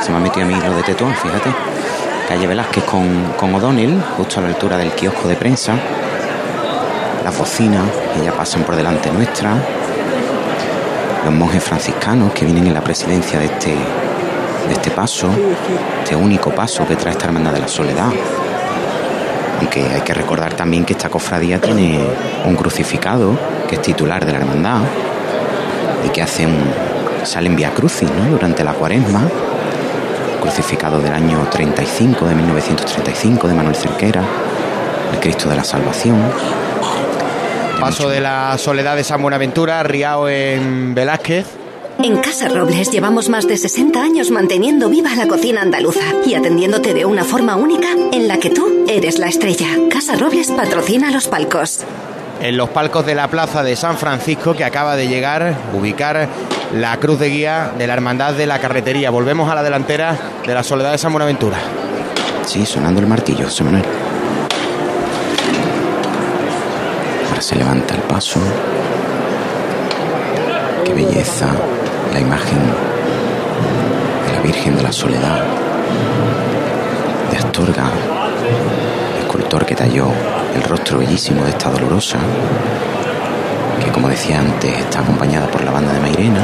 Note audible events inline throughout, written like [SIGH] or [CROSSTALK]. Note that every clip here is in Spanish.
Se me ha metido a mí lo de Tetuán, fíjate. Calle Velázquez con, con O'Donnell, justo a la altura del kiosco de prensa. Las bocinas que ya pasan por delante nuestra. Los monjes franciscanos que vienen en la presidencia de este, de este paso, este único paso que trae esta hermandad de la soledad. Aunque hay que recordar también que esta cofradía tiene un crucificado que es titular de la hermandad y que hace un, sale en Via Crucis ¿no? durante la cuaresma, crucificado del año 35, de 1935, de Manuel Cerquera, el Cristo de la Salvación. Paso de la soledad de San Buenaventura, Riao en Velázquez. En Casa Robles llevamos más de 60 años manteniendo viva la cocina andaluza y atendiéndote de una forma única en la que tú eres la estrella. Casa Robles patrocina los palcos. En los palcos de la plaza de San Francisco que acaba de llegar, ubicar la cruz de guía de la Hermandad de la Carretería. Volvemos a la delantera de la Soledad de San Buenaventura. Sí, sonando el martillo, José Manuel. Ahora se levanta el paso. Qué belleza la imagen de la Virgen de la Soledad de Astorga, escultor que talló el rostro bellísimo de esta dolorosa, que como decía antes está acompañada por la banda de Mairena,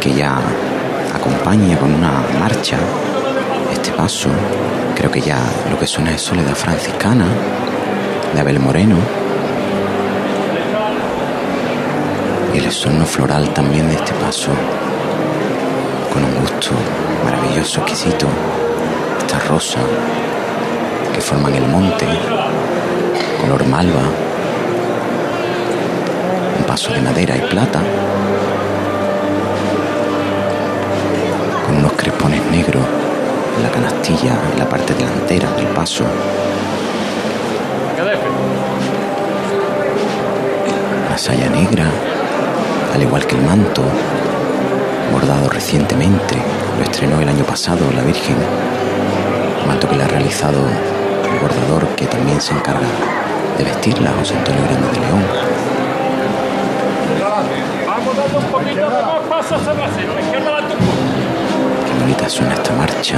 que ya acompaña con una marcha este paso. Creo que ya lo que suena es Soledad Franciscana de Abel Moreno. Y el sonno floral también de este paso, con un gusto maravilloso, exquisito. Esta rosa que forman el monte, color malva, un paso de madera y plata, con unos crespones negros en la canastilla, en la parte delantera del paso. La saya negra, al igual que el manto, bordado recientemente, lo estrenó el año pasado la Virgen, manto que le ha realizado el bordador que también se encarga de vestirla, José Antonio Grande de León. Vamos dando un poquito de más pasos hacia la izquierda, adelante un poco. Qué bonita suena esta marcha,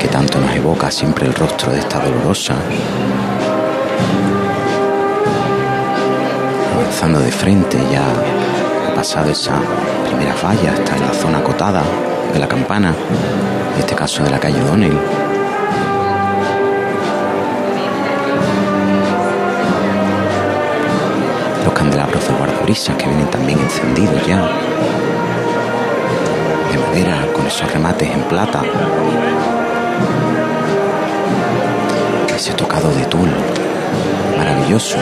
que tanto nos evoca siempre el rostro de esta dolorosa. Avanzando de frente, ya ha pasado esa primera falla, está en la zona acotada de la campana, en este caso de la calle O'Donnell. Guardabrisas que vienen también encendidos ya. De madera con esos remates en plata. Ese tocado de tul, maravilloso.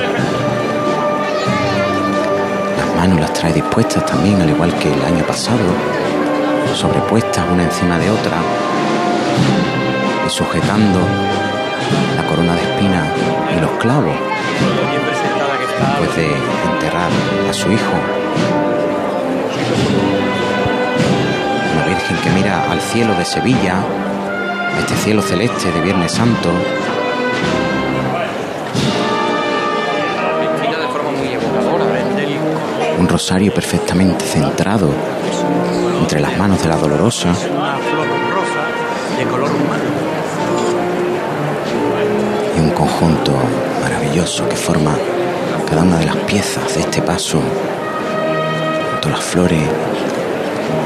Las manos las trae dispuestas también, al igual que el año pasado, sobrepuestas una encima de otra. Y sujetando la corona de espinas y los clavos después de enterrar a su hijo. Una Virgen que mira al cielo de Sevilla, este cielo celeste de Viernes Santo, evocadora, un rosario perfectamente centrado entre las manos de la dolorosa Una flor rosa de color humano. y un conjunto maravilloso que forma cada una de las piezas de este paso, tanto las flores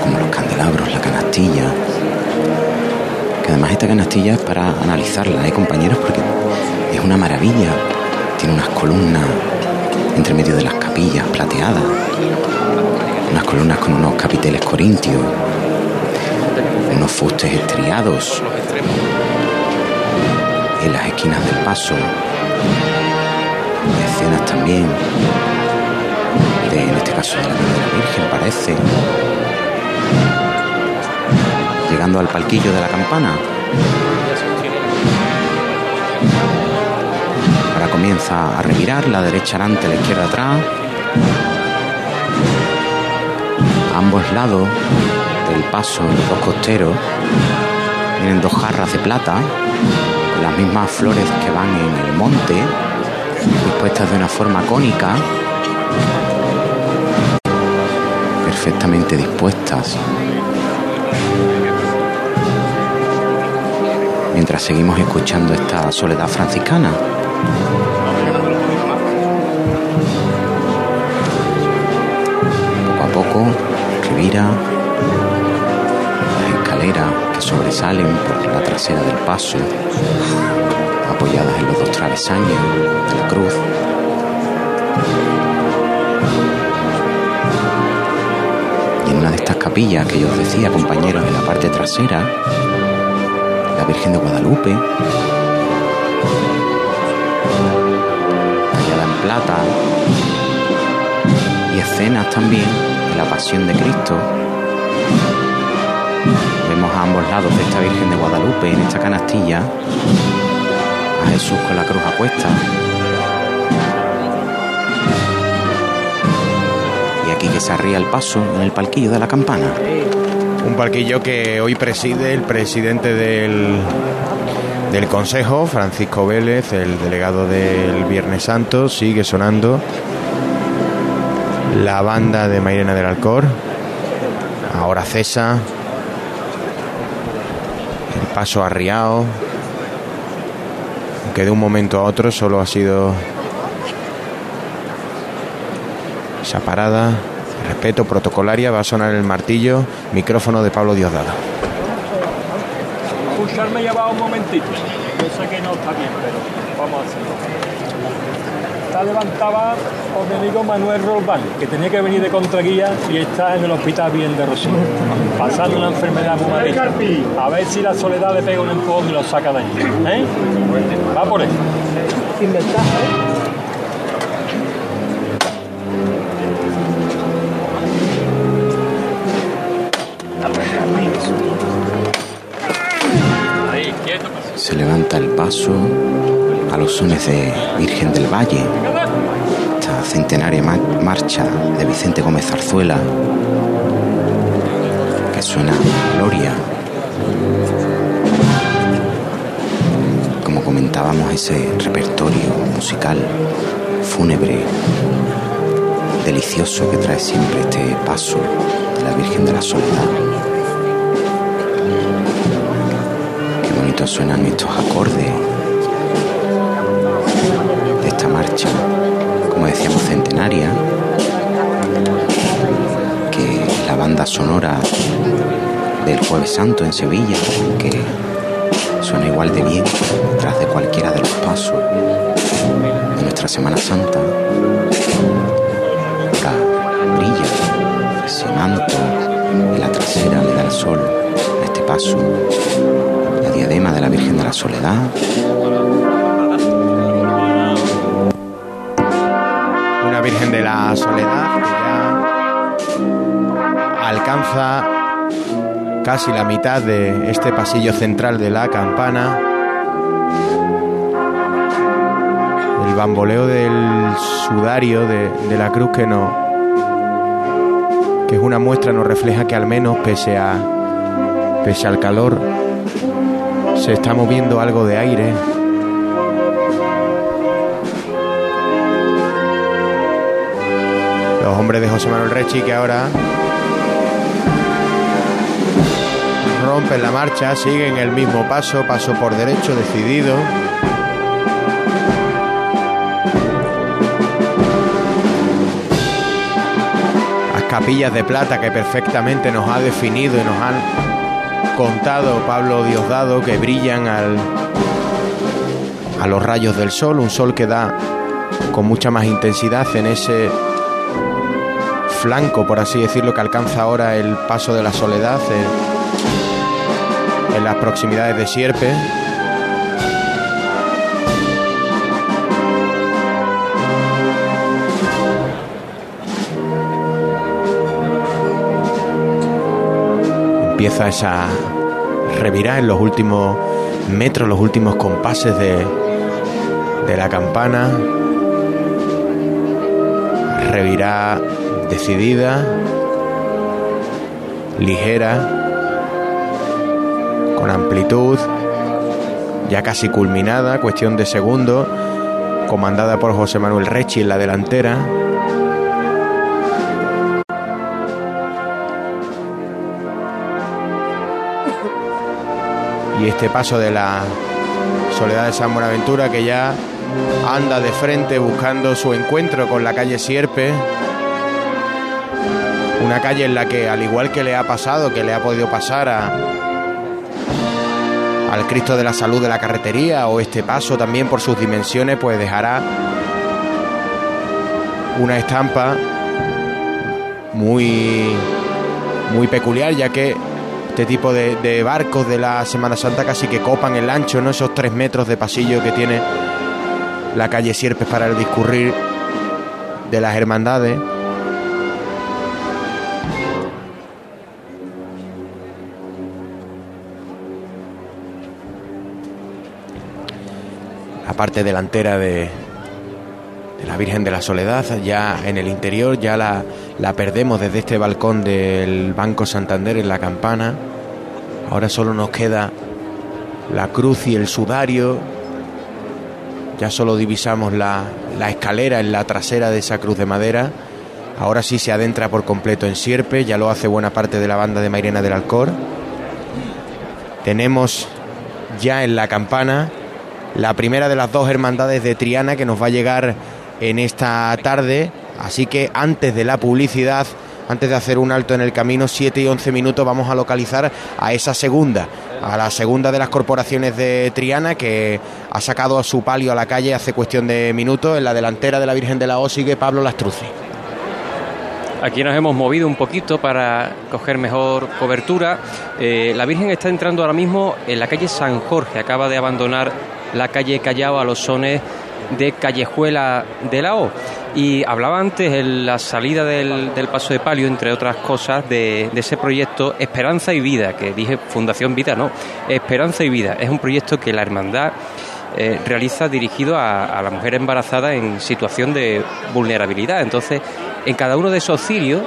como los candelabros, la canastilla, que además esta canastilla es para analizarla, ¿eh, compañeros? Porque es una maravilla, tiene unas columnas entre medio de las capillas plateadas, unas columnas con unos capiteles corintios, unos fustes estriados en las esquinas del paso, también de, en este caso de la Virgen parece, llegando al palquillo de la campana. Ahora comienza a revirar, la derecha adelante, la izquierda atrás. A ambos lados del paso, los costeros, tienen dos jarras de plata, las mismas flores que van en el monte, dispuestas de una forma cónica. perfectamente dispuestas. Mientras seguimos escuchando esta soledad franciscana. Poco a poco, Rivira, las escaleras que sobresalen por la trasera del paso, apoyadas en los dos travesaños de la cruz. Y en una de estas capillas que yo os decía, compañeros, en la parte trasera, la Virgen de Guadalupe, tallada en plata, y escenas también de la Pasión de Cristo. Vemos a ambos lados de esta Virgen de Guadalupe en esta canastilla a Jesús con la cruz a. Y aquí que se arría el paso en el palquillo de la campana. Un palquillo que hoy preside el presidente del, del Consejo, Francisco Vélez, el delegado del Viernes Santo, sigue sonando la banda de Mairena del Alcor, ahora cesa, el paso arriado, que de un momento a otro solo ha sido esa parada, respeto protocolaria, va a sonar el martillo, micrófono de Pablo Diosdado. Escucharme ya va un momentito. Yo sé que no está bien, pero vamos a hacerlo. Está levantada os mi amigo Manuel Rolbán, que tenía que venir de contraguía y está en el hospital bien de Rocío, pasando una enfermedad muy malita. A ver si la soledad le pega un empujón y lo saca de allí. ¿eh? Va por él. Sin ventaja, ¿eh? Quieto. Se levanta el paso a los sones de Virgen del Valle, centenaria ma- marcha de Vicente Gómez Zarzuela, que suena Gloria. Como comentábamos, ese repertorio musical fúnebre, delicioso que trae siempre este paso de la Virgen de la Soledad. Qué bonito suenan estos acordes de esta marcha, decíamos, centenaria, que la banda sonora del Jueves Santo en Sevilla, que suena igual de bien tras de cualquiera de los pasos de nuestra Semana Santa. Ahora brilla ese manto en la trasera, le da el sol a este paso, la diadema de la Virgen de la Soledad. De la Soledad que ya alcanza casi la mitad de este pasillo central de la campana. El bamboleo del sudario de, de la cruz que no que es una muestra nos refleja que al menos pese a pese al calor se está moviendo algo de aire hombres de José Manuel Rechi que ahora rompen la marcha, siguen el mismo paso, paso por derecho decidido. Las capillas de plata que perfectamente nos ha definido y nos han contado Pablo Diosdado que brillan al, a los rayos del sol, un sol que da con mucha más intensidad en ese flanco, por así decirlo, que alcanza ahora el paso de la soledad en, las proximidades de Sierpe. Empieza esa revirá en los últimos metros, los últimos compases de, de la campana. Revirá decidida, ligera, con amplitud, ya casi culminada, cuestión de segundo, comandada por José Manuel Rechi en la delantera. Y este paso de la Soledad de San Buenaventura que ya anda de frente buscando su encuentro con la calle Sierpe. Una calle en la que, al igual que le ha pasado, que le ha podido pasar a, al Cristo de la Salud de la Carretería o este paso también por sus dimensiones, pues dejará una estampa muy, muy peculiar, ya que este tipo de, barcos de la Semana Santa casi que copan el ancho, ¿no? Esos tres metros de pasillo que tiene la calle Sierpes para el discurrir de las hermandades. Parte delantera de, la Virgen de la Soledad, ya en el interior, ya la, la perdemos desde este balcón del Banco Santander en la campana. Ahora solo nos queda la cruz y el sudario. Ya solo divisamos la, la escalera en la trasera de esa cruz de madera. Ahora sí se adentra por completo en Sierpe, ya lo hace buena parte de la banda de Mairena del Alcor. Tenemos ya en la campana la primera de las dos hermandades de Triana que nos va a llegar en esta tarde. Así que antes de la publicidad, antes de hacer un alto en el camino, 7 y 11 minutos, vamos a localizar a esa segunda, a la segunda de las corporaciones de Triana que ha sacado a su palio a la calle hace cuestión de minutos. En la delantera de la Virgen de la O sigue Pablo Lastrucci. Aquí nos hemos movido un poquito para coger mejor cobertura. Eh, la Virgen está entrando ahora mismo en la calle San Jorge. Acaba de abandonar la calle Callao a los sones de Callejuela de la O. Y hablaba antes en la salida del, Paso de Palio, entre otras cosas, de, ese proyecto Esperanza y Vida, que dije Fundación Vida, no, Esperanza y Vida. Es un proyecto que la Hermandad eh, realiza dirigido a, la mujer embarazada en situación de vulnerabilidad. Entonces, en cada uno de esos cirios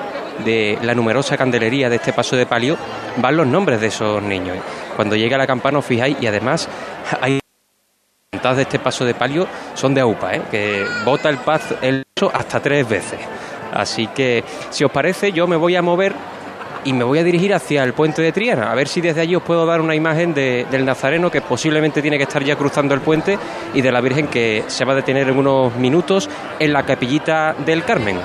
de la numerosa candelería de este Paso de Palio van los nombres de esos niños. Cuando llega la campana os fijáis y además hay de este paso de palio son de AUPA, ¿eh? que bota el paso el hasta tres veces. Así que, si os parece, yo me voy a mover y me voy a dirigir hacia el puente de Triana, a ver si desde allí os puedo dar una imagen del Nazareno que posiblemente tiene que estar ya cruzando el puente y de la Virgen que se va a detener en unos minutos en la capillita del Carmen.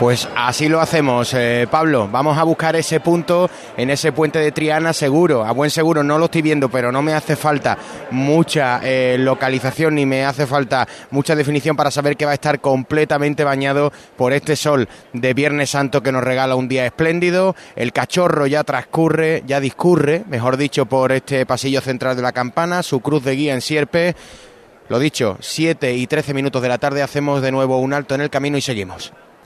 Pues así lo hacemos, eh, Pablo. Vamos a buscar ese punto en ese puente de Triana seguro, a buen seguro. No lo estoy viendo, pero no me hace falta mucha eh, localización ni me hace falta mucha definición para saber que va a estar completamente bañado por este sol de Viernes Santo que nos regala un día espléndido. El cachorro ya transcurre, ya discurre, mejor dicho, por este pasillo central de la campana, su cruz de guía en sierpe. Lo dicho, 7 y 13 minutos de la tarde hacemos de nuevo un alto en el camino y seguimos.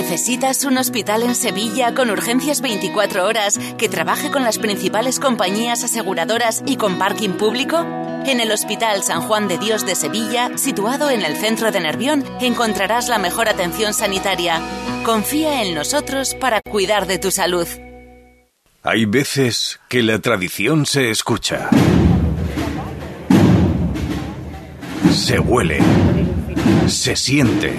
¿Necesitas un hospital en Sevilla con urgencias 24 horas que trabaje con las principales compañías aseguradoras y con parking público? En el Hospital San Juan de Dios de Sevilla, situado en el centro de Nervión, encontrarás la mejor atención sanitaria. Confía en nosotros para cuidar de tu salud. Hay veces que la tradición se escucha Se huele, se siente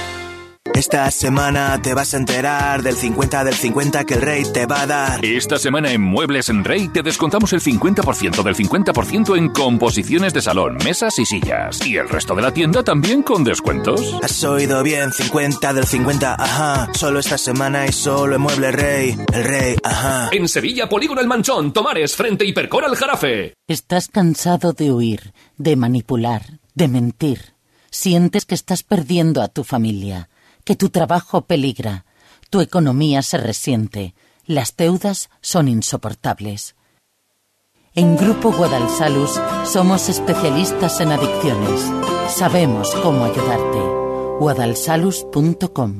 Esta semana te vas a enterar del 50 del 50 que el rey te va a dar. Esta semana en Muebles en Rey te descontamos el 50% del 50% en composiciones de salón, mesas y sillas. Y el resto de la tienda también con descuentos. Has oído bien, 50 del 50, ajá. Solo esta semana y solo en Muebles Rey. El rey, ajá. En Sevilla, Polígono El Manchón, Tomares, frente Hipercor al Jarafe. ¿Estás cansado de huir, de manipular, de mentir? ¿Sientes que estás perdiendo a tu familia? Que tu trabajo peligra, tu economía se resiente, las deudas son insoportables. En Grupo Guadalsalus somos especialistas en adicciones. Sabemos cómo ayudarte. guadalsalus.com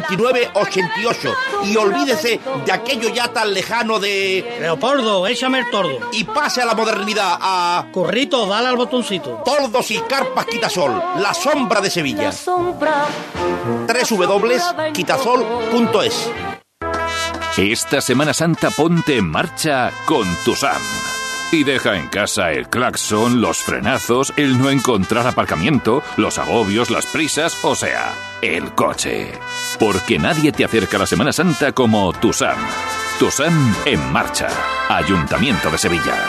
88. Y olvídese de aquello ya tan lejano de Leopoldo, échame el tordo. Y pase a la modernidad, a... Corrito, dale al botoncito. Tordos y carpas Quitasol, la sombra de Sevilla. www.quitasol.es Esta Semana Santa ponte en marcha con tu SAM. Y deja en casa el claxon, los frenazos, el no encontrar aparcamiento, los agobios, las prisas, o sea, el coche. Porque nadie te acerca a la Semana Santa como tu SAM. TUSAM en marcha. Ayuntamiento de Sevilla.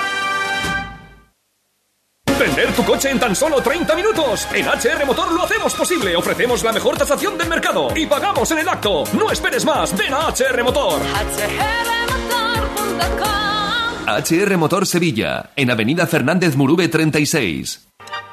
Vender tu coche en tan solo 30 minutos. En HR Motor lo hacemos posible. Ofrecemos la mejor tasación del mercado y pagamos en el acto. No esperes más. Ven a HR Motor. HR Motor Sevilla, en Avenida Fernández Murube 36.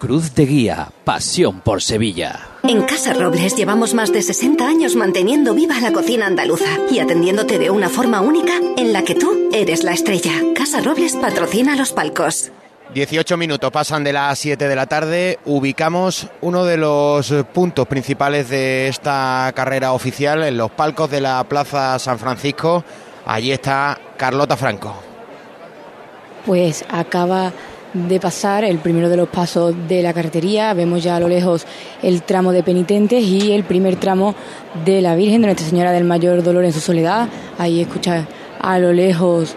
Cruz de Guía, pasión por Sevilla. En Casa Robles llevamos más de 60 años manteniendo viva la cocina andaluza y atendiéndote de una forma única en la que tú eres la estrella. Casa Robles patrocina los palcos. 18 minutos pasan de las 7 de la tarde. Ubicamos uno de los puntos principales de esta carrera oficial en los palcos de la Plaza San Francisco. Allí está Carlota Franco. Pues acaba de pasar el primero de los pasos de la carretería. Vemos ya a lo lejos el tramo de penitentes y el primer tramo de la Virgen de Nuestra Señora del Mayor Dolor en su soledad. Ahí escucha a lo lejos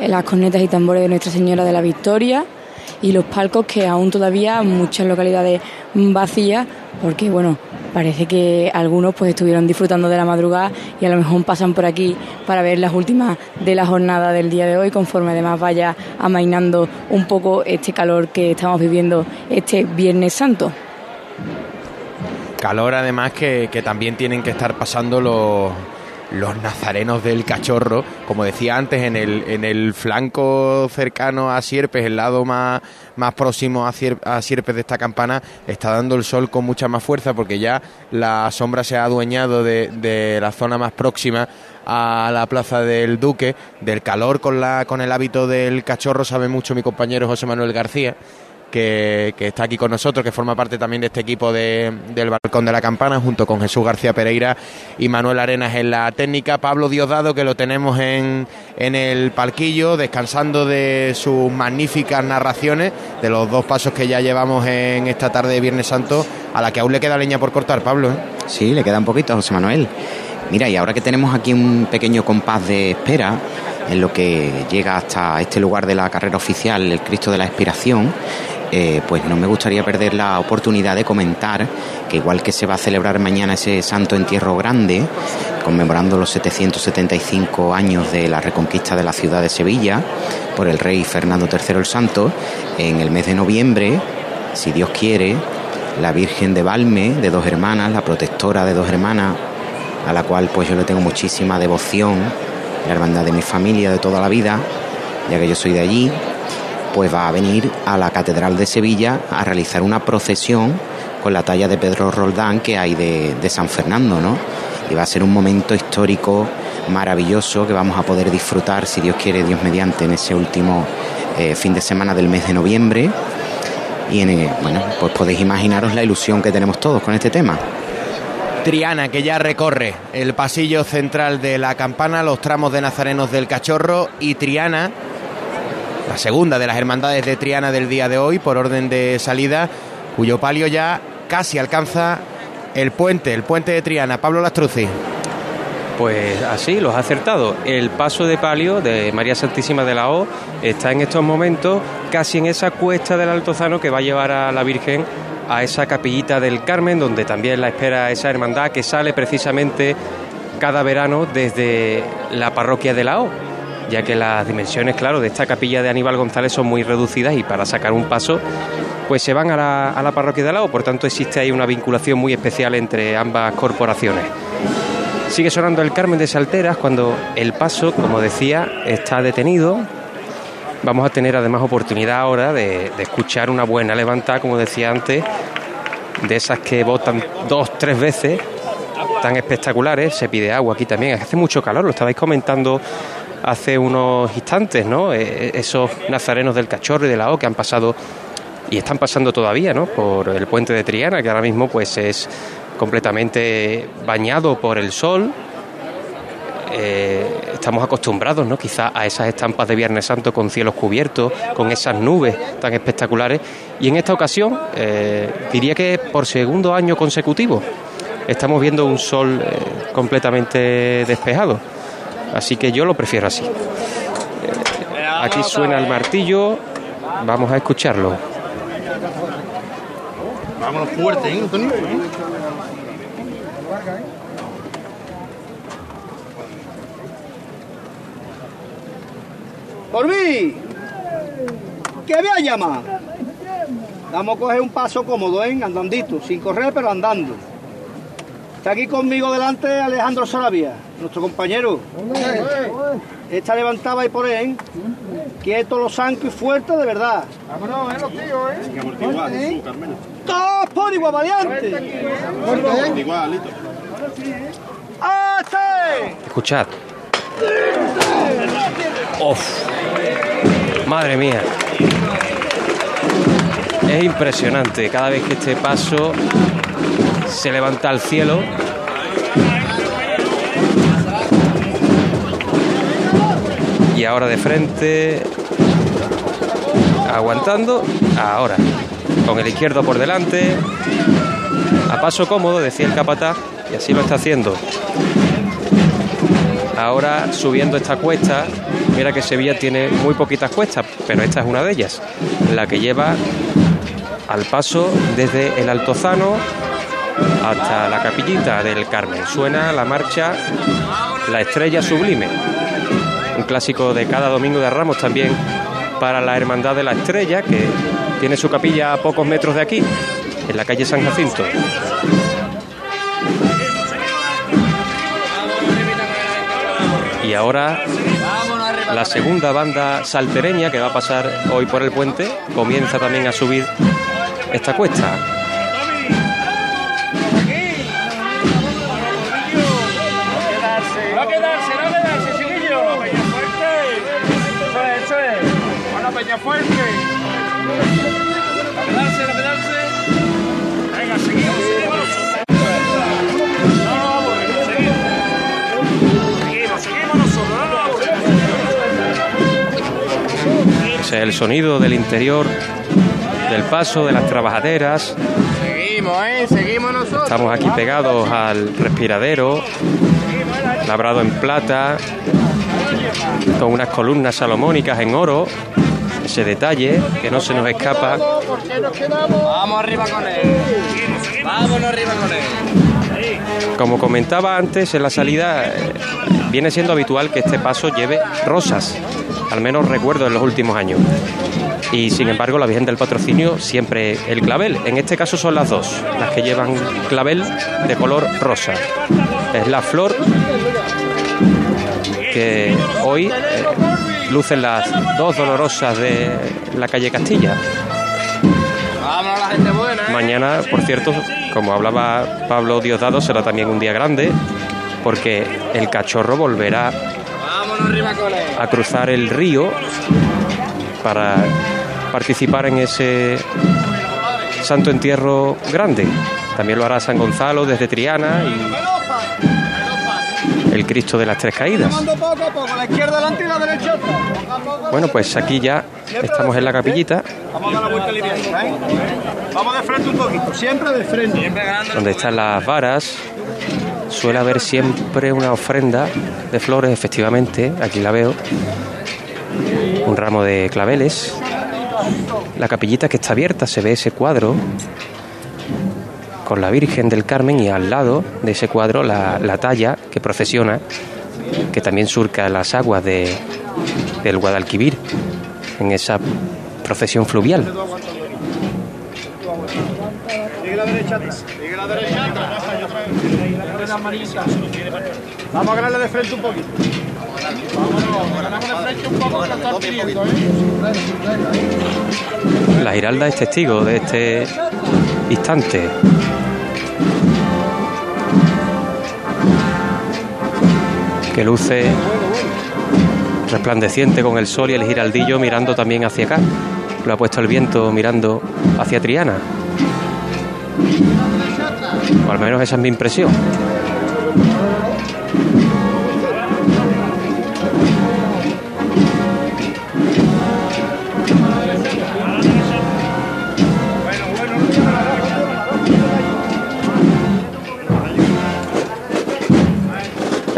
las cornetas y tambores de Nuestra Señora de la Victoria y los palcos que aún todavía muchas localidades vacías porque bueno parece que algunos pues estuvieron disfrutando de la madrugada y a lo mejor pasan por aquí para ver las últimas de la jornada del día de hoy conforme además vaya amainando un poco este calor que estamos viviendo este Viernes Santo. Calor además que, que también tienen que estar pasando los los nazarenos del cachorro, como decía antes, en el, en el flanco cercano a Sierpes, el lado más, más próximo a, Sierpes de esta campana, está dando el sol con mucha más fuerza porque ya la sombra se ha adueñado de, de la zona más próxima a la plaza del Duque, del calor con, la, con el hábito del cachorro, sabe mucho mi compañero José Manuel García que, está aquí con nosotros, que forma parte también de este equipo de, del Balcón de la Campana, junto con Jesús García Pereira y Manuel Arenas en la técnica. Pablo Diosdado, que lo tenemos en, en el palquillo, descansando de sus magníficas narraciones, de los dos pasos que ya llevamos en esta tarde de Viernes Santo, a la que aún le queda leña por cortar, Pablo. ¿eh? Sí, le queda un poquito, José Manuel. Mira, y ahora que tenemos aquí un pequeño compás de espera, en lo que llega hasta este lugar de la carrera oficial, el Cristo de la Expiración, eh, pues no me gustaría perder la oportunidad de comentar que igual que se va a celebrar mañana ese Santo Entierro Grande, conmemorando los 775 años de la reconquista de la ciudad de Sevilla por el rey Fernando III el Santo, en el mes de noviembre, si Dios quiere, la Virgen de Valme, de dos hermanas, la protectora de dos hermanas, a la cual pues yo le tengo muchísima devoción, la hermandad de mi familia de toda la vida, ya que yo soy de allí, pues va a venir a la Catedral de Sevilla a realizar una procesión con la talla de Pedro Roldán que hay de, San Fernando, ¿no? Y va a ser un momento histórico maravilloso que vamos a poder disfrutar, si Dios quiere, Dios mediante, en ese último eh, fin de semana del mes de noviembre. Y en, eh, bueno, pues podéis imaginaros la ilusión que tenemos todos con este tema. Triana, que ya recorre el pasillo central de la campana, los tramos de Nazarenos del Cachorro y Triana, la segunda de las hermandades de Triana del día de hoy, por orden de salida, cuyo palio ya casi alcanza el puente, el puente de Triana. Pablo Lastruzzi. Pues así, los ha acertado. El paso de palio de María Santísima de la O está en estos momentos casi en esa cuesta del Altozano que va a llevar a la Virgen a esa capillita del Carmen, donde también la espera esa hermandad que sale precisamente cada verano desde la parroquia de la O, ya que las dimensiones, claro, de esta capilla de Aníbal González son muy reducidas y para sacar un paso, pues se van a la, parroquia de la O, por tanto existe ahí una vinculación muy especial entre ambas corporaciones. Sigue sonando el Carmen de Salteras cuando el paso, como decía, está detenido. Vamos a tener además oportunidad ahora de, de escuchar una buena levantada, como decía antes, de esas que votan dos, tres veces, tan espectaculares. Se pide agua aquí también, hace mucho calor, lo estabais comentando hace unos instantes, ¿no? Eh, esos nazarenos del Cachorro y de la O que han pasado y están pasando todavía, ¿no? Por el puente de Triana, que ahora mismo pues es completamente bañado por el sol. Eh, estamos acostumbrados, ¿no? Quizá a esas estampas de Viernes Santo con cielos cubiertos, con esas nubes tan espectaculares. Y en esta ocasión, eh, diría que por segundo año consecutivo, estamos viendo un sol completamente despejado. Así que yo lo prefiero así. Eh, aquí suena el martillo, vamos a escucharlo. Vámonos fuerte, ¿eh, Antonio? Por mí, que me llama. Vamos a coger un paso cómodo, ¿eh? andandito, sin correr, pero andando. Está aquí conmigo delante Alejandro Sarabia, nuestro compañero. Esta levantaba ahí por él, quieto, los y fuerte de verdad. Vámonos, eh, los tíos, eh. ¡Todos por igual, variante! Igualito. ¡Este! Escuchad. Madre mía. Es impresionante cada vez que este paso se levanta al cielo. Y ahora de frente, aguantando, ahora, con el izquierdo por delante, a paso cómodo, decía el capataz, y así lo está haciendo. Ahora subiendo esta cuesta, mira que Sevilla tiene muy poquitas cuestas, pero esta es una de ellas, la que lleva al paso desde el Altozano hasta la capillita del Carmen. Suena la marcha La Estrella Sublime, un clásico de cada domingo de Ramos también para la Hermandad de la Estrella, que tiene su capilla a pocos metros de aquí, en la calle San Jacinto. Y ahora la segunda banda saltereña que va a pasar hoy por el puente comienza también a subir esta cuesta. Pedarse, a pedarse. Venga, seguimos, seguimos. No nos aburrimos, seguimos. Seguimos, seguimos nosotros, no nos aburrimos. Es el sonido del interior del paso de las trabajaderas. Seguimos, ¿eh? Seguimos nosotros. Estamos aquí pegados al respiradero, labrado en plata, con unas columnas salomónicas en oro. Ese detalle que no se nos escapa. Vamos arriba con él. Vámonos arriba con él. Como comentaba antes en la salida, eh, viene siendo habitual que este paso lleve rosas, al menos recuerdo en los últimos años. Y sin embargo, la Virgen del Patrocinio siempre el clavel. En este caso son las dos, las que llevan clavel de color rosa. Es la flor que hoy eh, lucen las dos dolorosas de la calle Castilla. Vámonos la gente buena, ¿eh? Mañana, por cierto, como hablaba Pablo Diosdado, será también un día grande porque el cachorro volverá a cruzar el río para participar en ese santo entierro grande. También lo hará San Gonzalo desde Triana y el Cristo de las Tres Caídas. Bueno, pues aquí ya estamos en la capillita Vamos a dar la vuelta liviana, ¿eh? Vamos de frente un poquito, siempre de frente. donde están las varas. Suele haber siempre una ofrenda de flores, efectivamente, aquí la veo. Un ramo de claveles. La capillita que está abierta, se ve ese cuadro con la Virgen del Carmen y al lado de ese cuadro la, la talla que procesiona, que también surca las aguas de, del Guadalquivir en esa procesión fluvial. Vamos a ganarle de frente un poquito. La Giralda es testigo de este instante. Que luce resplandeciente con el sol y el giraldillo mirando también hacia acá. Lo ha puesto el viento mirando hacia Triana. O al menos esa es mi impresión.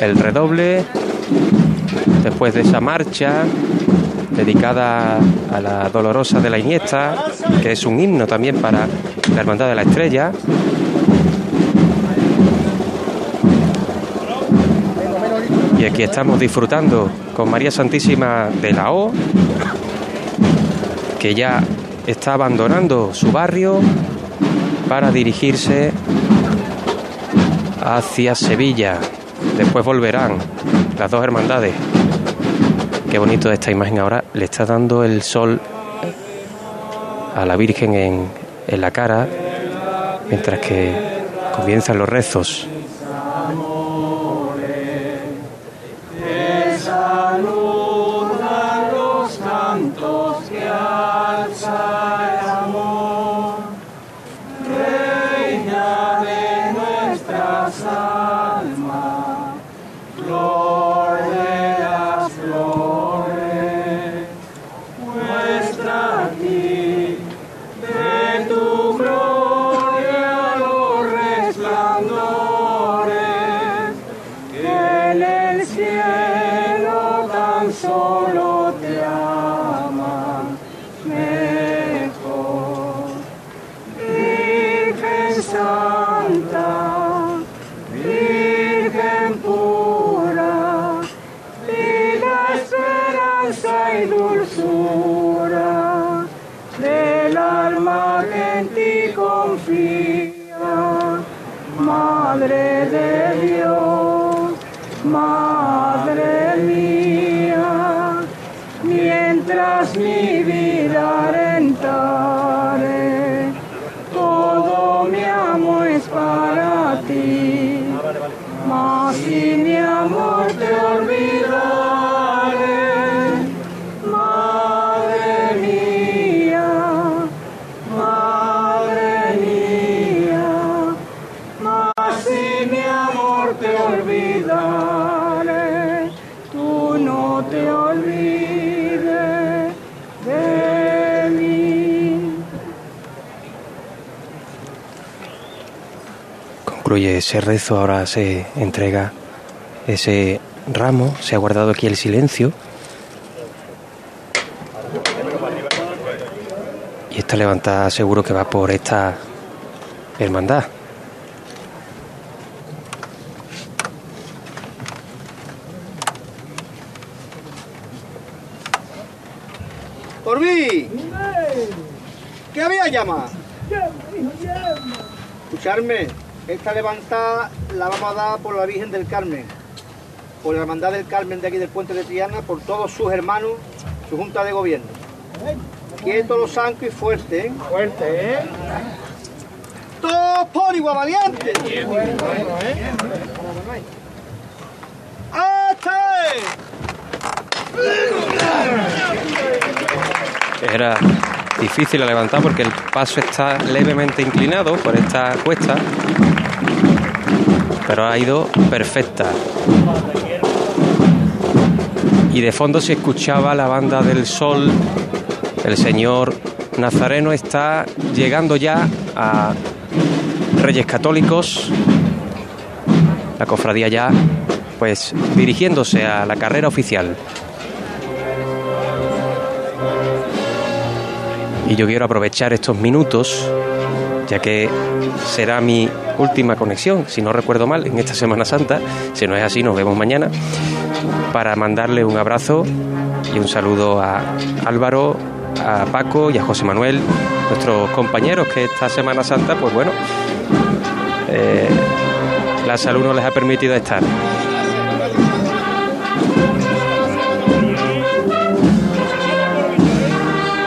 El redoble, después de esa marcha dedicada a la dolorosa de la Iniesta, que es un himno también para la Hermandad de la Estrella. Y aquí estamos disfrutando con María Santísima de la O, que ya está abandonando su barrio para dirigirse hacia Sevilla. Después volverán las dos hermandades. Qué bonito esta imagen ahora. Le está dando el sol a la Virgen en, en la cara mientras que comienzan los rezos. Concluye ese rezo, ahora se entrega ese ramo, se ha guardado aquí el silencio. Y esta levantada seguro que va por esta hermandad. Orbí, ¿qué había llamado? Escucharme, esta levantada la vamos a dar por la Virgen del Carmen, por la Hermandad del Carmen de aquí del Puente de Triana, por todos sus hermanos, su junta de gobierno. Quieto, los santos y fuerte, ¿eh? Fuerte, ¿eh? Todos por igual valiente. Era difícil a levantar porque el paso está levemente inclinado por esta cuesta, pero ha ido perfecta. Y de fondo se escuchaba la banda del sol. El señor Nazareno está llegando ya a Reyes Católicos. La cofradía ya, pues, dirigiéndose a la carrera oficial. Y yo quiero aprovechar estos minutos, ya que será mi última conexión, si no recuerdo mal, en esta Semana Santa. Si no es así, nos vemos mañana. Para mandarle un abrazo y un saludo a Álvaro, a Paco y a José Manuel, nuestros compañeros que esta Semana Santa, pues bueno, eh, la salud no les ha permitido estar.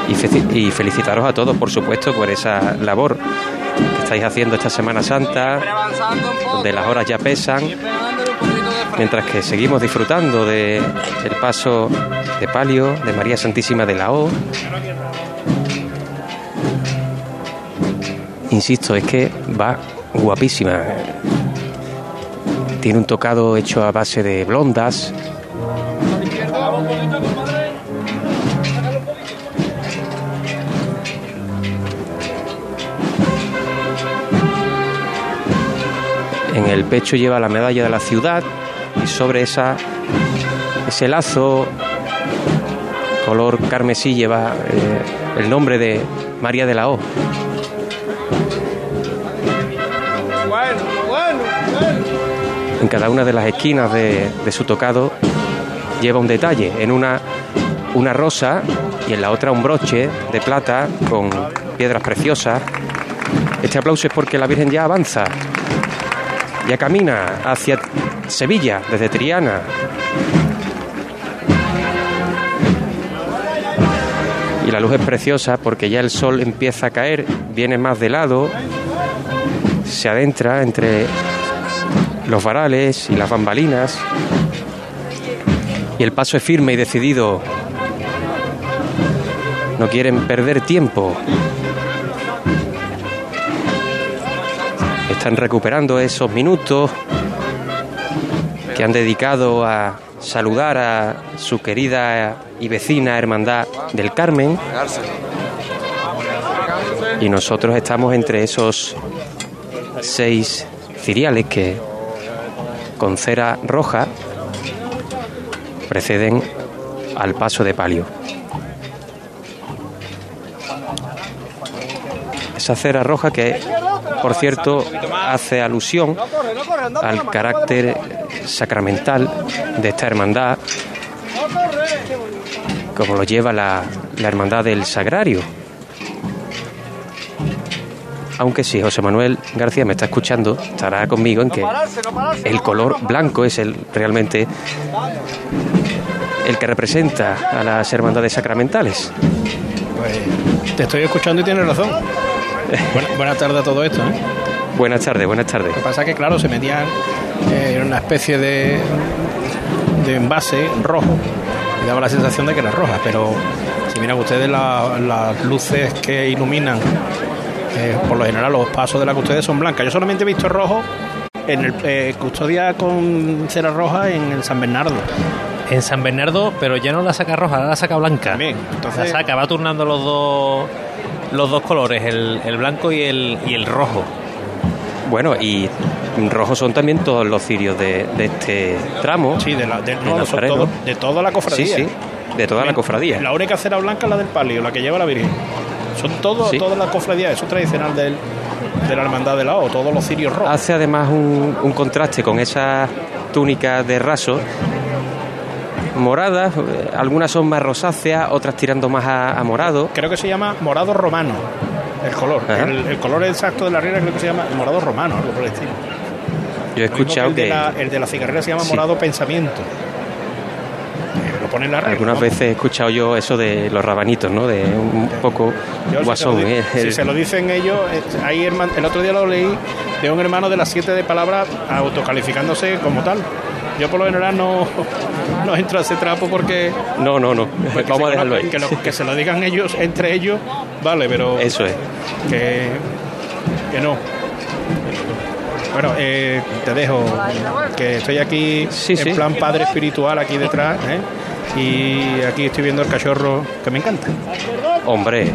Y, fe- y felicitaros a todos, por supuesto, por esa labor estáis haciendo esta Semana Santa, donde las horas ya pesan, mientras que seguimos disfrutando de el paso de palio de María Santísima de la O. Insisto, es que va guapísima. Tiene un tocado hecho a base de blondas. En el pecho lleva la medalla de la ciudad y sobre esa ese lazo color carmesí lleva eh, el nombre de María de la O. Bueno, bueno, bueno. En cada una de las esquinas de, de su tocado lleva un detalle. En una, una rosa y en la otra un broche de plata con piedras preciosas. Este aplauso es porque la Virgen ya avanza, ya camina hacia Sevilla desde Triana. Y la luz es preciosa porque ya el sol empieza a caer, viene más de lado, se adentra entre los varales y las bambalinas. Y el paso es firme y decidido. No quieren perder tiempo. Están recuperando esos minutos que han dedicado a saludar a su querida y vecina hermandad del Carmen. Y nosotros estamos entre esos seis ciriales que con cera roja preceden al paso de palio. Esa cera roja que, por cierto, hace alusión al carácter sacramental de esta hermandad, como lo lleva la, la hermandad del Sagrario. Aunque sí, José Manuel García me está escuchando, estará conmigo en que el color blanco es el realmente el que representa a las hermandades sacramentales. Pues te estoy escuchando y tienes razón. Buena- buenas tardes a todo esto. ¿eh? Buenas tardes, buenas tardes. Lo que pasa es que, claro, se metía eh, en una especie de, de envase rojo y daba la sensación de que era roja, pero si miran ustedes la- las luces que iluminan, eh, por lo general los pasos de la custodia son blancas. Yo solamente he visto rojo en el eh, custodia con cera roja en el San Bernardo. En San Bernardo, pero ya no la saca roja, ahora la saca blanca. entonces- La saca, va turnando los dos los dos colores, el, el blanco y el, y el rojo. Bueno, y rojos son también todos los cirios de, de este tramo. Sí, de, la, de, de no, son Nazareno. todos- de toda la cofradía. Sí, sí, de toda la cofradía. La única cera blanca es la del palio, la que lleva la Virgen. Son todos, Sí. toda la cofradía, eso es tradicional del, de la hermandad de la O, todos los cirios rojos. Hace además un, un contraste con esas túnicas de raso moradas, algunas son más rosáceas, otras tirando más a, a morado. Creo que se llama morado romano, el color. El, el color exacto de la riera creo que se llama morado romano, algo por el estilo. Yo he escuchado el de, que la, el de la cigarrera se llama Sí. morado pensamiento. Eh, Lo pone en la regla. algunas ¿no? veces he escuchado yo eso de los rabanitos, ¿no? De un poco Yo, si guasón. se ¿eh? Si El- se lo dicen ellos, eh, herman- el otro día lo leí de un hermano de las siete de palabras autocalificándose como tal. Yo por lo general no, no entro a ese trapo porque... No, no, no. porque Vamos a dejarlo ahí. Que, lo- que se lo digan ellos, entre ellos, vale, pero... Eso es. Que, que no. Bueno, eh, te dejo, que estoy aquí en sí. plan padre espiritual aquí detrás, ¿eh? y aquí estoy viendo el cachorro que me encanta. Hombre.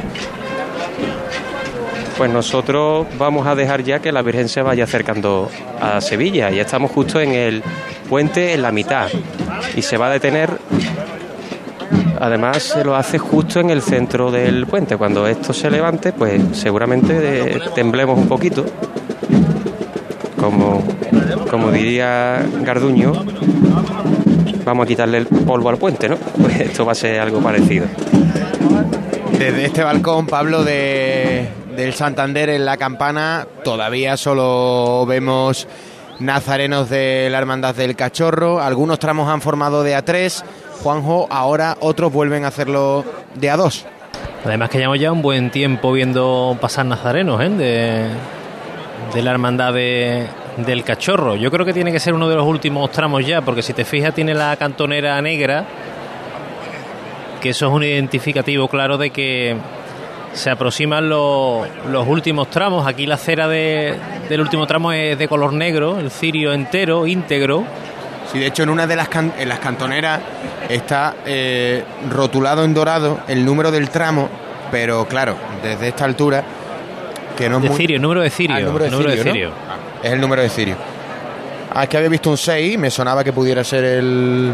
Pues nosotros vamos a dejar ya que la Virgen se vaya acercando a Sevilla. Ya estamos justo en el puente en la mitad. Y se va a detener. Además se lo hace justo en el centro del puente. Cuando esto se levante, pues seguramente temblemos un poquito. Como, como diría Garduño, vamos a quitarle el polvo al puente, ¿no? [LAUGHS] Pues esto va a ser algo parecido. Desde este balcón, Pablo, de, del Santander en la campana, todavía solo vemos nazarenos de la Hermandad del Cachorro. Algunos tramos han formado de A3. Juanjo, ahora otros vuelven a hacerlo de A2. Además que llevamos ya un buen tiempo viendo pasar nazarenos ¿eh? de, de la hermandad de- del cachorro. Yo creo que tiene que ser uno de los últimos tramos ya, porque si te fijas tiene la cantonera negra, que eso es un identificativo claro de que se aproximan los, los últimos tramos. Aquí la cera de- del último tramo es de color negro, el cirio entero, íntegro. Sí, de hecho, en una de las, can- en las cantoneras está eh, rotulado en dorado el número del tramo, pero claro, desde esta altura, que no es De muy- cirio, número de cirio. Ah, el número de número de cirio, ¿no? cirio. Es el número de cirio. Ah, es que había visto un 6, me sonaba que pudiera ser el...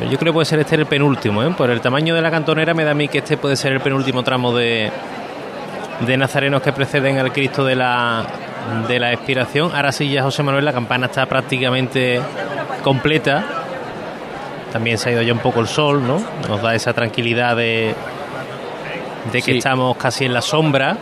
Yo creo que puede ser este el penúltimo, ¿eh? Por el tamaño de la cantonera me da a mí que este puede ser el penúltimo tramo de, de nazarenos que preceden al Cristo de la, de la expiración. Ahora sí ya José Manuel, la campana está prácticamente completa. También se ha ido ya un poco el sol, ¿no? Nos da esa tranquilidad de, de que Sí. estamos casi en la sombra.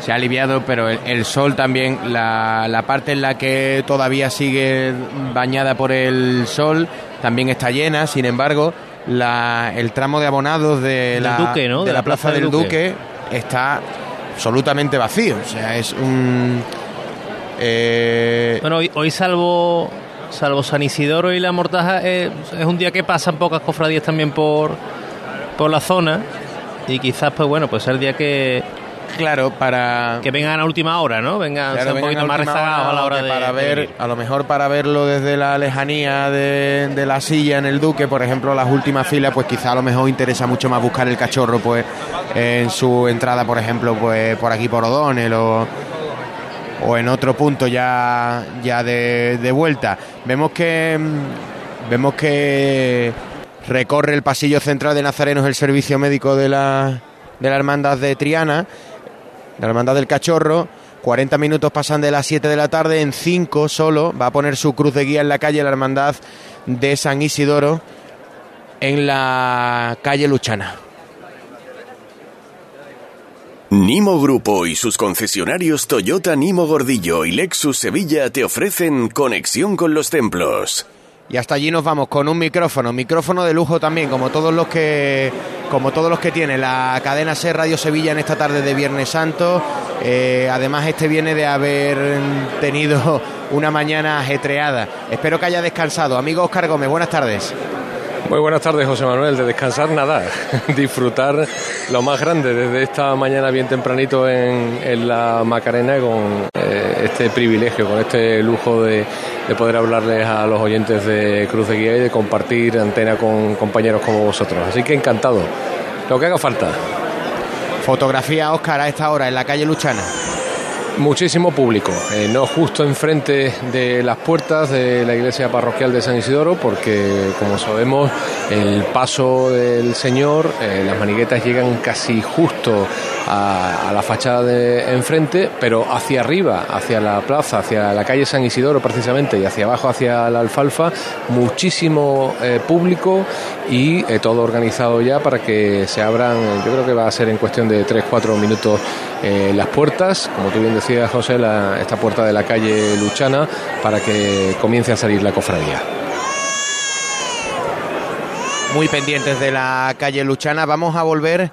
Se ha aliviado, pero el, el sol también, la, la parte en la que todavía sigue bañada por el sol, también está llena. Sin embargo, la, el tramo de abonados de, la, Duque, ¿no? de la Plaza del Duque. está absolutamente vacío. O sea, es un... eh, Bueno, hoy, hoy salvo salvo San Isidoro y la Mortaja, eh, es un día que pasan pocas cofradías también por, por la zona y quizás, pues bueno, pues es el día que... Claro, para... Que vengan a última hora, ¿no? Vengan, Claro, un vengan poquito más rezagados a la hora de... para ver a lo mejor para verlo desde la lejanía de, de la silla en el Duque por ejemplo las últimas filas pues quizá a lo mejor interesa mucho más buscar el cachorro pues en su entrada por ejemplo pues por aquí por O'Donnell o o en otro punto ya ya de, de vuelta vemos que mm, vemos que recorre el pasillo central de Nazarenos el servicio médico de la de la hermandad de Triana la Hermandad del Cachorro. 40 minutos pasan de las 7 de la tarde, en 5 solo va a poner su cruz de guía en la calle la Hermandad de San Isidoro, en la calle Luchana. Nimo Grupo y sus concesionarios Toyota Nimo Gordillo y Lexus Sevilla te ofrecen conexión con los templos. Y hasta allí nos vamos con un micrófono, micrófono de lujo también, como todos los que como todos los que tiene la cadena Ser Radio Sevilla en esta tarde de Viernes Santo. Eh, además, este viene de haber tenido [LAUGHS] una mañana ajetreada. Espero que haya descansado. Amigo Oscar Gómez, buenas tardes. Muy buenas tardes, José Manuel. De descansar, nada. [LAUGHS] Disfrutar lo más grande desde esta mañana bien tempranito en, la Macarena con eh, este privilegio, con este lujo de, de poder hablarles a los oyentes de Cruz de Guía y de compartir antena con compañeros como vosotros. Así que encantado. Lo que haga falta. Fotografía Oscar a esta hora en la calle Luchana. Muchísimo público, eh, no justo enfrente de las puertas de la iglesia parroquial de San Isidoro, porque como sabemos, el paso del Señor, eh, las maniguetas llegan casi justo a, la fachada de enfrente, pero hacia arriba, hacia la plaza, hacia la calle San Isidoro precisamente, y hacia abajo, hacia la alfalfa, muchísimo eh, público y eh, todo organizado ya para que se abran, yo creo que va a ser en cuestión de 3-4 minutos eh, las puertas, como tú bien decías José, esta puerta de la calle Luchana, para que comience a salir la cofradía. muy pendientes de la calle Luchana. Vamos a volver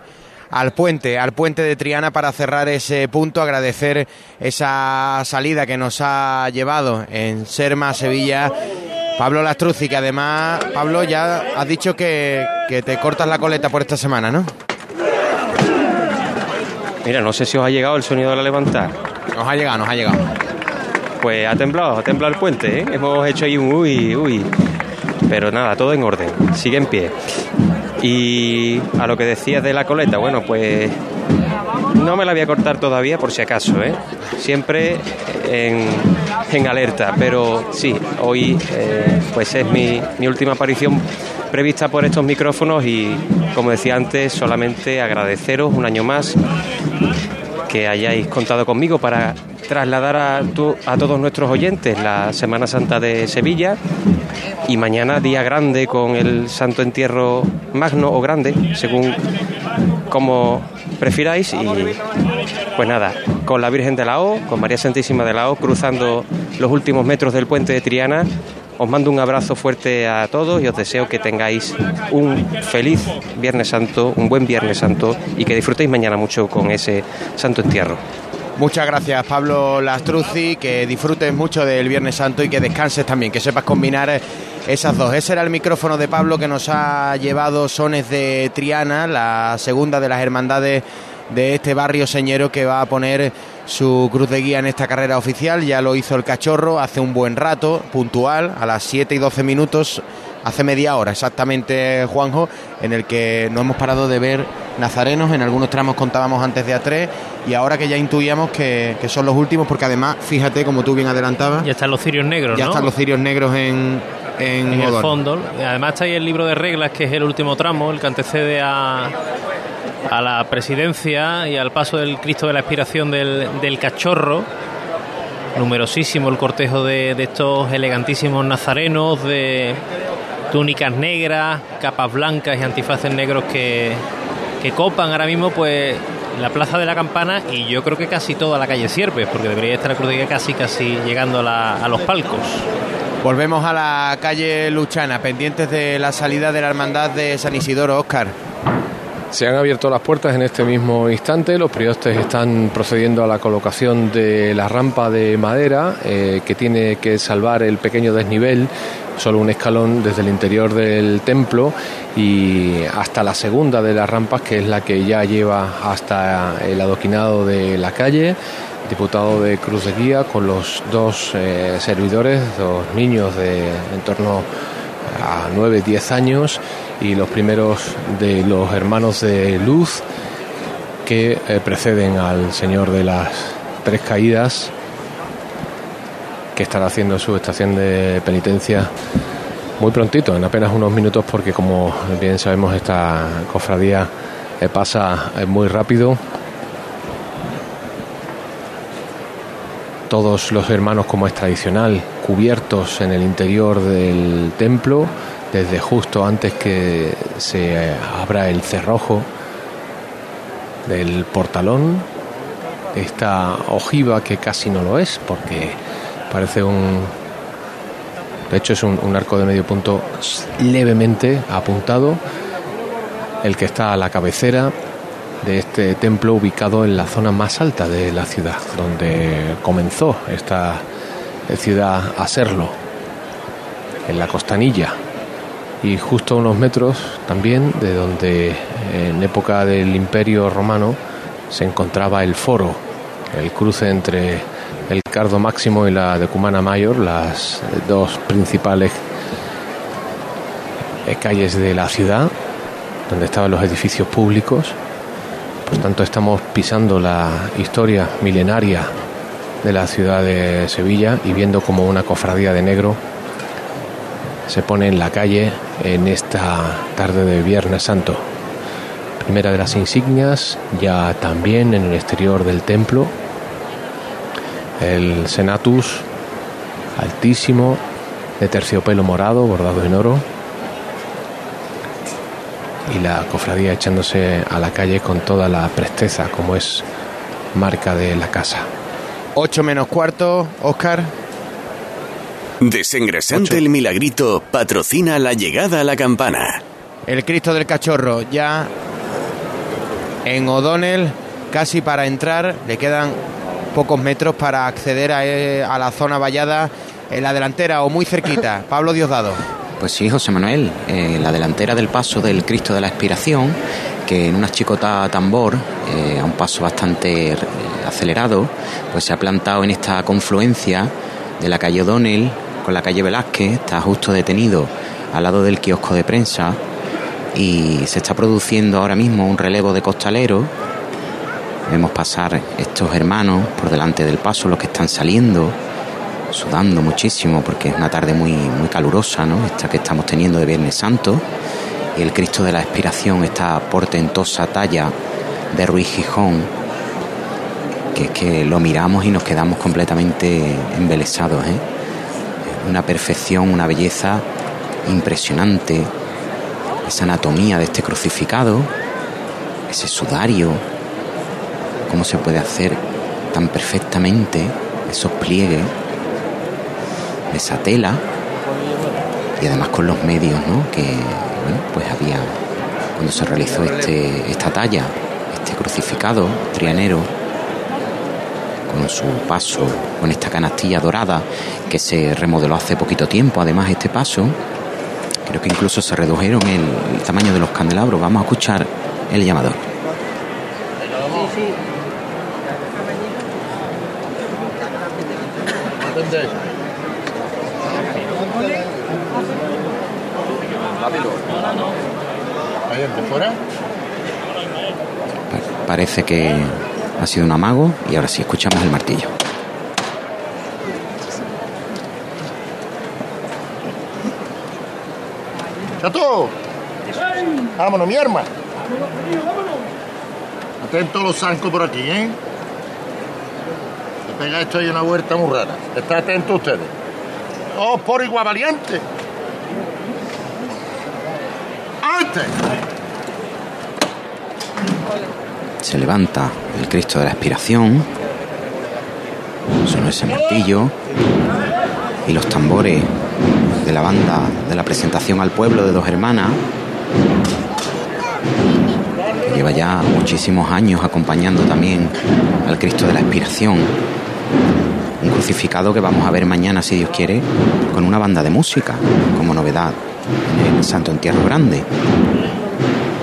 al puente, al puente de Triana para cerrar ese punto, agradecer esa salida que nos ha llevado en Serma, Sevilla. Pablo Lastruzzi, que además, Pablo, ya has dicho que, que te cortas la coleta por esta semana, ¿no? Mira, no sé si os ha llegado el sonido de la levantar. Nos ha llegado, nos ha llegado. Pues ha temblado, ha temblado el puente, ¿eh? Hemos hecho ahí un uy, uy. Pero nada, todo en orden, sigue en pie. Y a lo que decías de la coleta, bueno, pues no me la voy a cortar todavía por si acaso, ¿eh? Siempre en, alerta, pero sí, hoy eh, pues es mi última aparición prevista por estos micrófonos y como decía antes, solamente agradeceros un año más que hayáis contado conmigo para trasladar a, tu- a todos nuestros oyentes la Semana Santa de Sevilla y mañana día grande con el Santo Entierro Magno o Grande, según como prefiráis y pues nada, con la Virgen de la O, con María Santísima de la O, cruzando los últimos metros del puente de Triana. Os mando un abrazo fuerte a todos y os deseo que tengáis un feliz Viernes Santo, un buen Viernes Santo y que disfrutéis mañana mucho con ese Santo Entierro. Muchas gracias, Pablo Lastruzzi. Que disfrutes mucho del Viernes Santo y que descanses también, que sepas combinar esas dos. Ese era el micrófono de Pablo que nos ha llevado Sones de Triana, la segunda de las hermandades de este barrio señero que va a poner su cruz de guía en esta carrera oficial. Ya lo hizo el cachorro hace un buen rato, puntual, a las 7 y 12 minutos, hace media hora exactamente, Juanjo, en el que no hemos parado de ver nazarenos. En algunos tramos contábamos antes de A3 y ahora que ya intuíamos que, que son los últimos, porque además, fíjate, como tú bien adelantabas, Ya están los cirios negros, ya ¿no? están los cirios negros en, en, en el fondo. Además está ahí el libro de reglas, que es el último tramo, el que antecede a, a la presidencia y al paso del Cristo de la Expiración del, del Cachorro. Numerosísimo el cortejo de, de estos elegantísimos nazarenos, de túnicas negras, capas blancas y antifaces negros que, que copan ahora mismo pues la Plaza de la Campana y yo creo que casi toda la calle Sierpes, porque debería estar la cruz casi casi llegando a, a los palcos. Volvemos a la calle Luchana, pendientes de la salida de la hermandad de San Isidoro, Óscar. Se han abierto las puertas en este mismo instante. Los priostes están procediendo a la colocación de la rampa de madera eh, que tiene que salvar el pequeño desnivel, solo un escalón desde el interior del templo y hasta la segunda de las rampas, que es la que ya lleva hasta el adoquinado de la calle. Diputado de Cruz de Guía con los dos eh, servidores, dos niños de en torno a 9, 10 años y los primeros de los hermanos de luz que eh, preceden al Señor de las Tres Caídas que estará haciendo su estación de penitencia muy prontito, en apenas unos minutos porque como bien sabemos esta cofradía eh, pasa eh, muy rápido. Todos los hermanos, como es tradicional, cubiertos en el interior del templo, desde justo antes que se abra el cerrojo del portalón. Esta ojiva que casi no lo es, porque parece un. De hecho, es un arco de medio punto levemente apuntado, el que está a la cabecera de este templo ubicado en la zona más alta de la ciudad, donde comenzó esta ciudad a serlo, en la costanilla, y justo a unos metros también de donde en época del Imperio Romano se encontraba el foro, el cruce entre el Cardo Máximo y la Decumana Mayor, las dos principales eh, calles de la ciudad, donde estaban los edificios públicos. Por tanto, estamos pisando la historia milenaria de la ciudad de Sevilla y viendo como una cofradía de negro se pone en la calle en esta tarde de Viernes Santo. Primera de las insignias, ya también en el exterior del templo, el Senatus altísimo de terciopelo morado bordado en oro y la cofradía echándose a la calle con toda la presteza como es marca de la casa. 8 menos cuarto, Oscar. Desengrasante el milagrito patrocina la llegada a la campana. El Cristo del Cachorro ya en O'Donnell, casi para entrar, le quedan pocos metros para acceder a, eh, a la zona vallada en la delantera o muy cerquita. [LAUGHS] Pablo Diosdado. Pues sí, José Manuel, eh, la delantera del paso del Cristo de la Expiración, que en una chicota tambor, eh, a un paso bastante eh, acelerado, pues se ha plantado en esta confluencia de la calle O'Donnell con la calle Velázquez, está justo detenido al lado del kiosco de prensa y se está produciendo ahora mismo un relevo de costaleros. Vemos pasar estos hermanos por delante del paso, los que están saliendo, sudando muchísimo porque es una tarde muy, muy calurosa, ¿no? Esta que estamos teniendo de Viernes Santo. Y el Cristo de la Expiración, esta portentosa talla de Ruiz Gijón, que es que lo miramos y nos quedamos completamente embelesados, ¿eh? Una perfección, una belleza impresionante, esa anatomía de este crucificado, ese sudario, cómo se puede hacer tan perfectamente esos pliegues esa tela y además con los medios ¿no? que bueno, pues había cuando se realizó este, esta talla, este crucificado trianero con su paso, con esta canastilla dorada que se remodeló hace poquito tiempo, además este paso, creo que incluso se redujeron el, el tamaño de los candelabros. Vamos a escuchar el llamador. Parece que ha sido un amago y ahora sí escuchamos el martillo. ¡Chato! Vámonos, mi arma. Atentos los zancos por aquí, ¿eh? Se pega esto ahí una vuelta muy rara. Estén atentos ustedes. ¡Oh, por igual valiente! ¡Antes! Se levanta el Cristo de la Expiración, suena ese martillo y los tambores de la banda de la presentación al pueblo de dos hermanas, que lleva ya muchísimos años acompañando también al Cristo de la Expiración. Un crucificado que vamos a ver mañana, si Dios quiere, con una banda de música como novedad en el Santo Entierro Grande.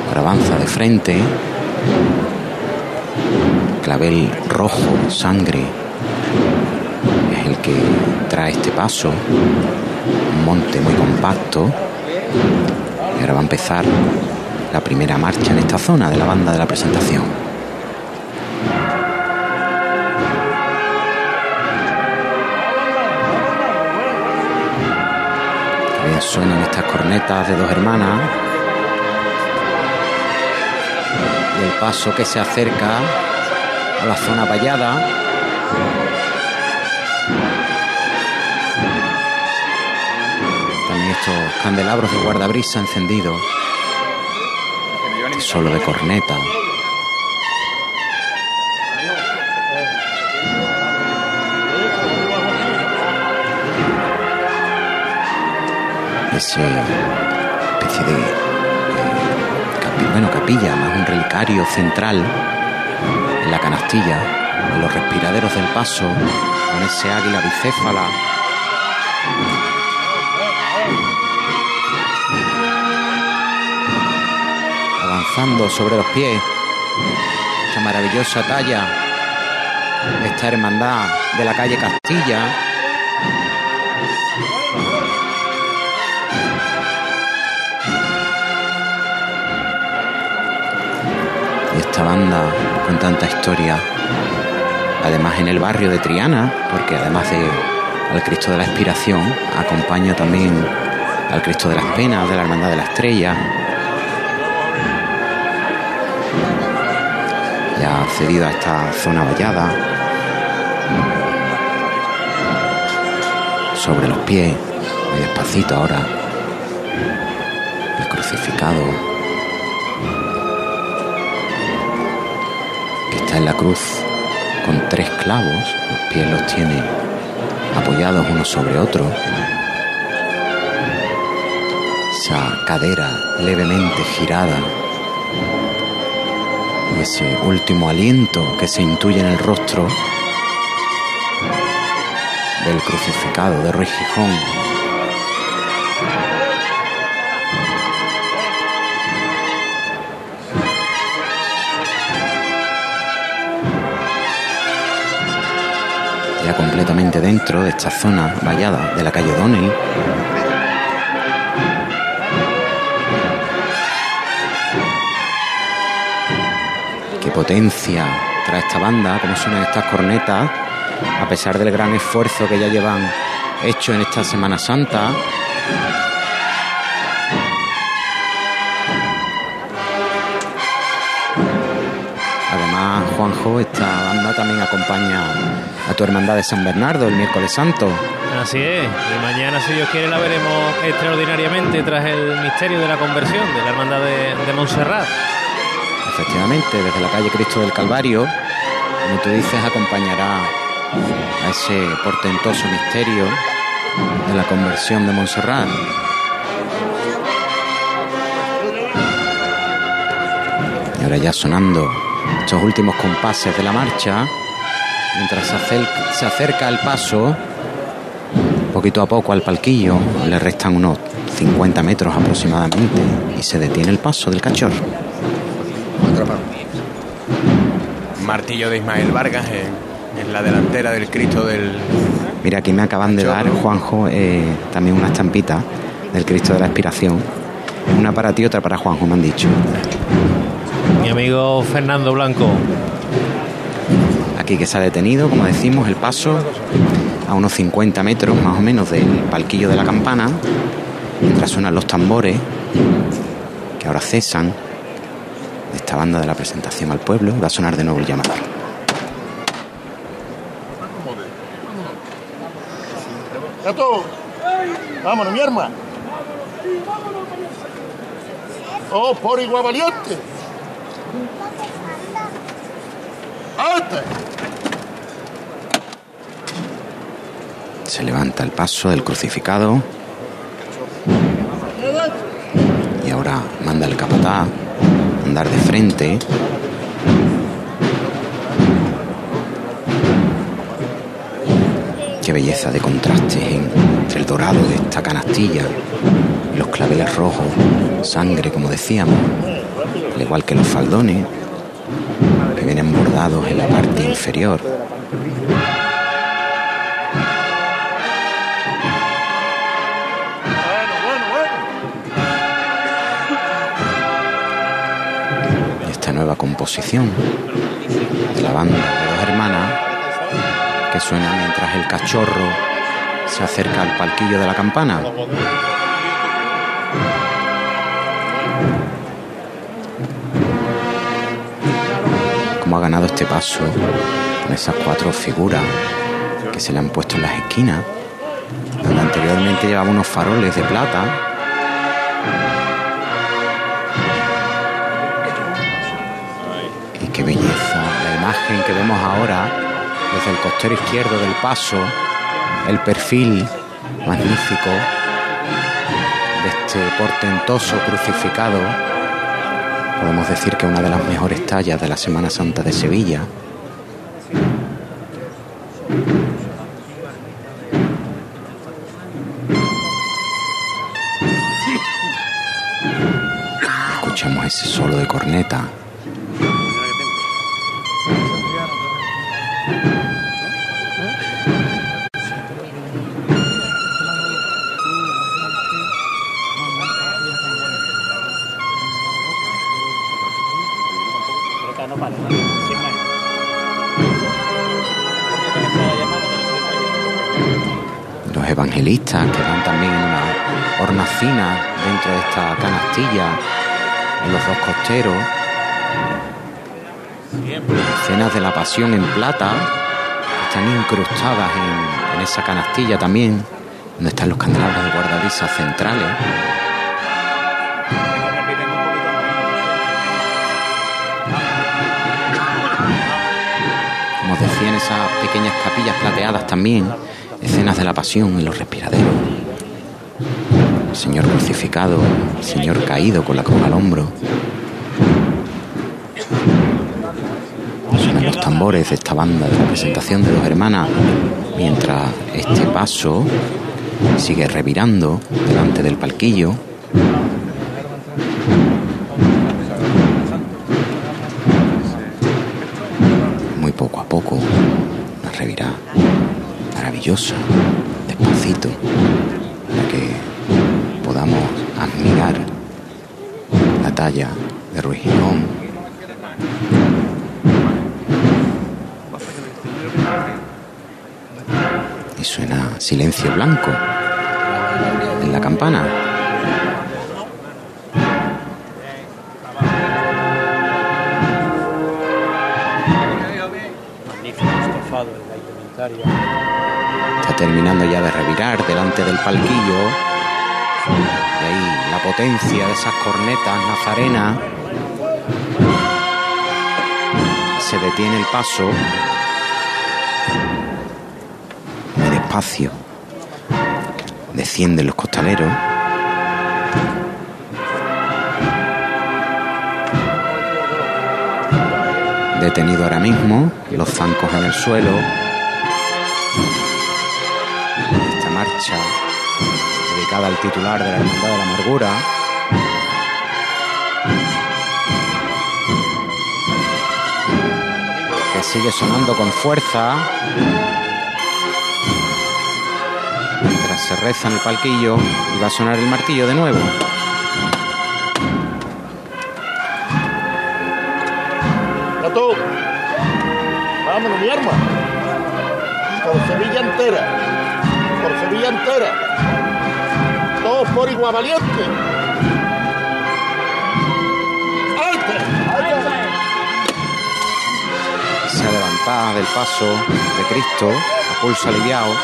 Ahora avanza de frente, clavel rojo, sangre, es el que trae este paso, un monte muy compacto. Y ahora va a empezar la primera marcha en esta zona de la banda de la presentación. Suenan estas cornetas de dos hermanas. Y el paso que se acerca a la zona vallada. También estos candelabros de guardabrisa encendidos. Solo de corneta. Ese especie de eh, bueno, capilla, más un relicario central en la canastilla, en los respiraderos del paso, con ese águila bicéfala. Avanzando sobre los pies, esta maravillosa talla, esta hermandad de la calle Castilla. Esta banda con tanta historia. Además en el barrio de Triana, porque además de al Cristo de la Expiración, acompaña también al Cristo de las Penas, de la Hermandad de la Estrella. Ya ha cedido a esta zona vallada. Sobre los pies, muy despacito ahora. El crucificado. En la cruz con tres clavos. Los pies los tiene apoyados uno sobre otro. Esa cadera levemente girada. Ese último aliento que se intuye en el rostro del crucificado de Ruiz Gijón. Completamente dentro de esta zona vallada de la calle O'Donnell. Qué potencia trae esta banda, cómo suenan estas cornetas, a pesar del gran esfuerzo que ya llevan hecho en esta Semana Santa. Además, Juanjo, esta también acompaña a tu hermandad de San Bernardo el miércoles santo. Así es, y mañana, si Dios quiere, la veremos extraordinariamente tras el misterio de la conversión de la hermandad de, de Montserrat. Efectivamente, desde la calle Cristo del Calvario, como tú dices, acompañará a ese portentoso misterio de la conversión de Montserrat. Y ahora ya sonando estos últimos compases de la marcha, mientras se acerca, se acerca el paso, poquito a poco al palquillo, le restan unos 50 metros aproximadamente y se detiene el paso del cachorro. Martillo de Ismael Vargas en, en la delantera del Cristo del... Mira, aquí me acaban de dar, Juanjo, eh, también una estampita del Cristo de la Expiración. Una para ti, otra para Juanjo, me han dicho. Mi amigo Fernando Blanco. Aquí que se ha detenido, como decimos, el paso a unos 50 metros más o menos del palquillo de la campana, mientras suenan los tambores, que ahora cesan, de esta banda de la presentación al pueblo, va a sonar de nuevo el llamador. ¡Gato! ¡Vámonos, mi arma! ¡Oh, por igual valiente! Se levanta el paso del crucificado. Y ahora manda el capataz a andar de frente. Qué belleza de contraste entre el dorado de esta canastilla y los claveles rojos, sangre como decíamos, al igual que los faldones que vienen bordados en la parte inferior. esta nueva composición de la banda de dos hermanas que suena mientras el cachorro se acerca al palquillo de la campana. Ganado este paso con esas cuatro figuras que se le han puesto en las esquinas, donde anteriormente llevaba unos faroles de plata Y qué belleza, la imagen que vemos ahora desde el costero izquierdo del paso, el perfil magnífico de este portentoso crucificado. Podemos decir que una de las mejores tallas de la Semana Santa de Sevilla. Escuchamos ese solo de corneta. En los dos costeros. Escenas de la pasión en plata están incrustadas en, esa canastilla también, donde están los candelabros de guardabrisas centrales. Como os decía, en esas pequeñas capillas plateadas también, escenas de la pasión en los respiraderos. Señor crucificado, Señor caído con la cruz al hombro. Suenan los tambores de esta banda de representación de dos hermanas, mientras este paso sigue revirando delante del palquillo. Muy poco a poco, una revirá maravillosa, despacito, que podamos admirar la talla de Ruiz Girón. Y suena silencio blanco en la campana. Está terminando ya de revirar delante del palquillo. Y ahí la potencia de esas cornetas nazarenas. Se detiene el paso. Muy despacio. Descienden los costaleros. Detenido ahora mismo, los zancos en el suelo, esta marcha al titular de la Hermandad de la Amargura. Que sigue sonando con fuerza. Mientras se reza en el palquillo y va a sonar el martillo de nuevo. Gato, vámonos, mi arma. Por Sevilla entera. Por Sevilla entera. Todos por igual valiente. Se levanta del paso de Cristo a pulso aliviado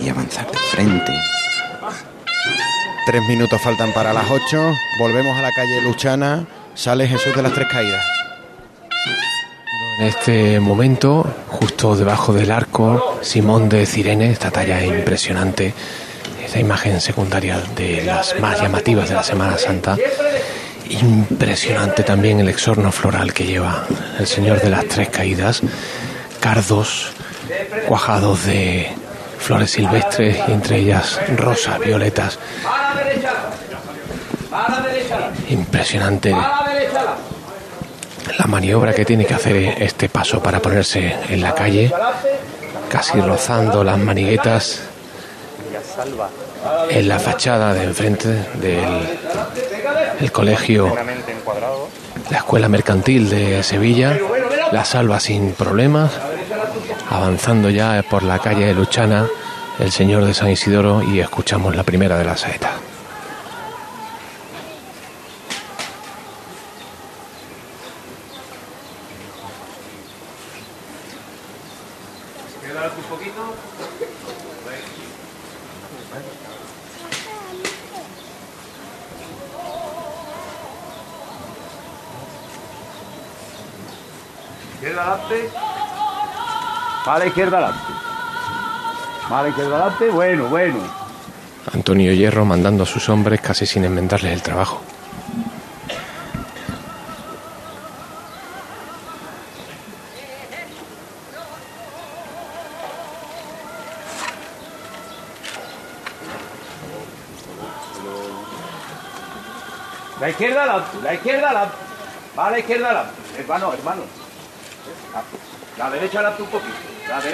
y avanzar de frente. Tres minutos faltan para las ocho. Volvemos a la calle Luchana. Sale Jesús de las Tres Caídas. En este momento, justo debajo del arco, Simón de Cirene, esta talla impresionante, esta imagen secundaria de las más llamativas de la Semana Santa. Impresionante también el exorno floral que lleva el Señor de las Tres Caídas, cardos cuajados de flores silvestres entre ellas rosas, violetas. Impresionante la maniobra que tiene que hacer este paso para ponerse en la calle, casi rozando las maniguetas en la fachada de enfrente del el colegio, la escuela mercantil de Sevilla, la salva sin problemas, avanzando ya por la calle de Luchana, el señor de San Isidoro y escuchamos la primera de las saetas. Vale, izquierda adelante. Vale, izquierda adelante. Bueno, bueno. Antonio Hierro mandando a sus hombres casi sin enmendarles el trabajo. La izquierda adelante. La izquierda adelante. Va a la izquierda adelante. Hermano, hermano. La derecha adelante un poquito. La derecha.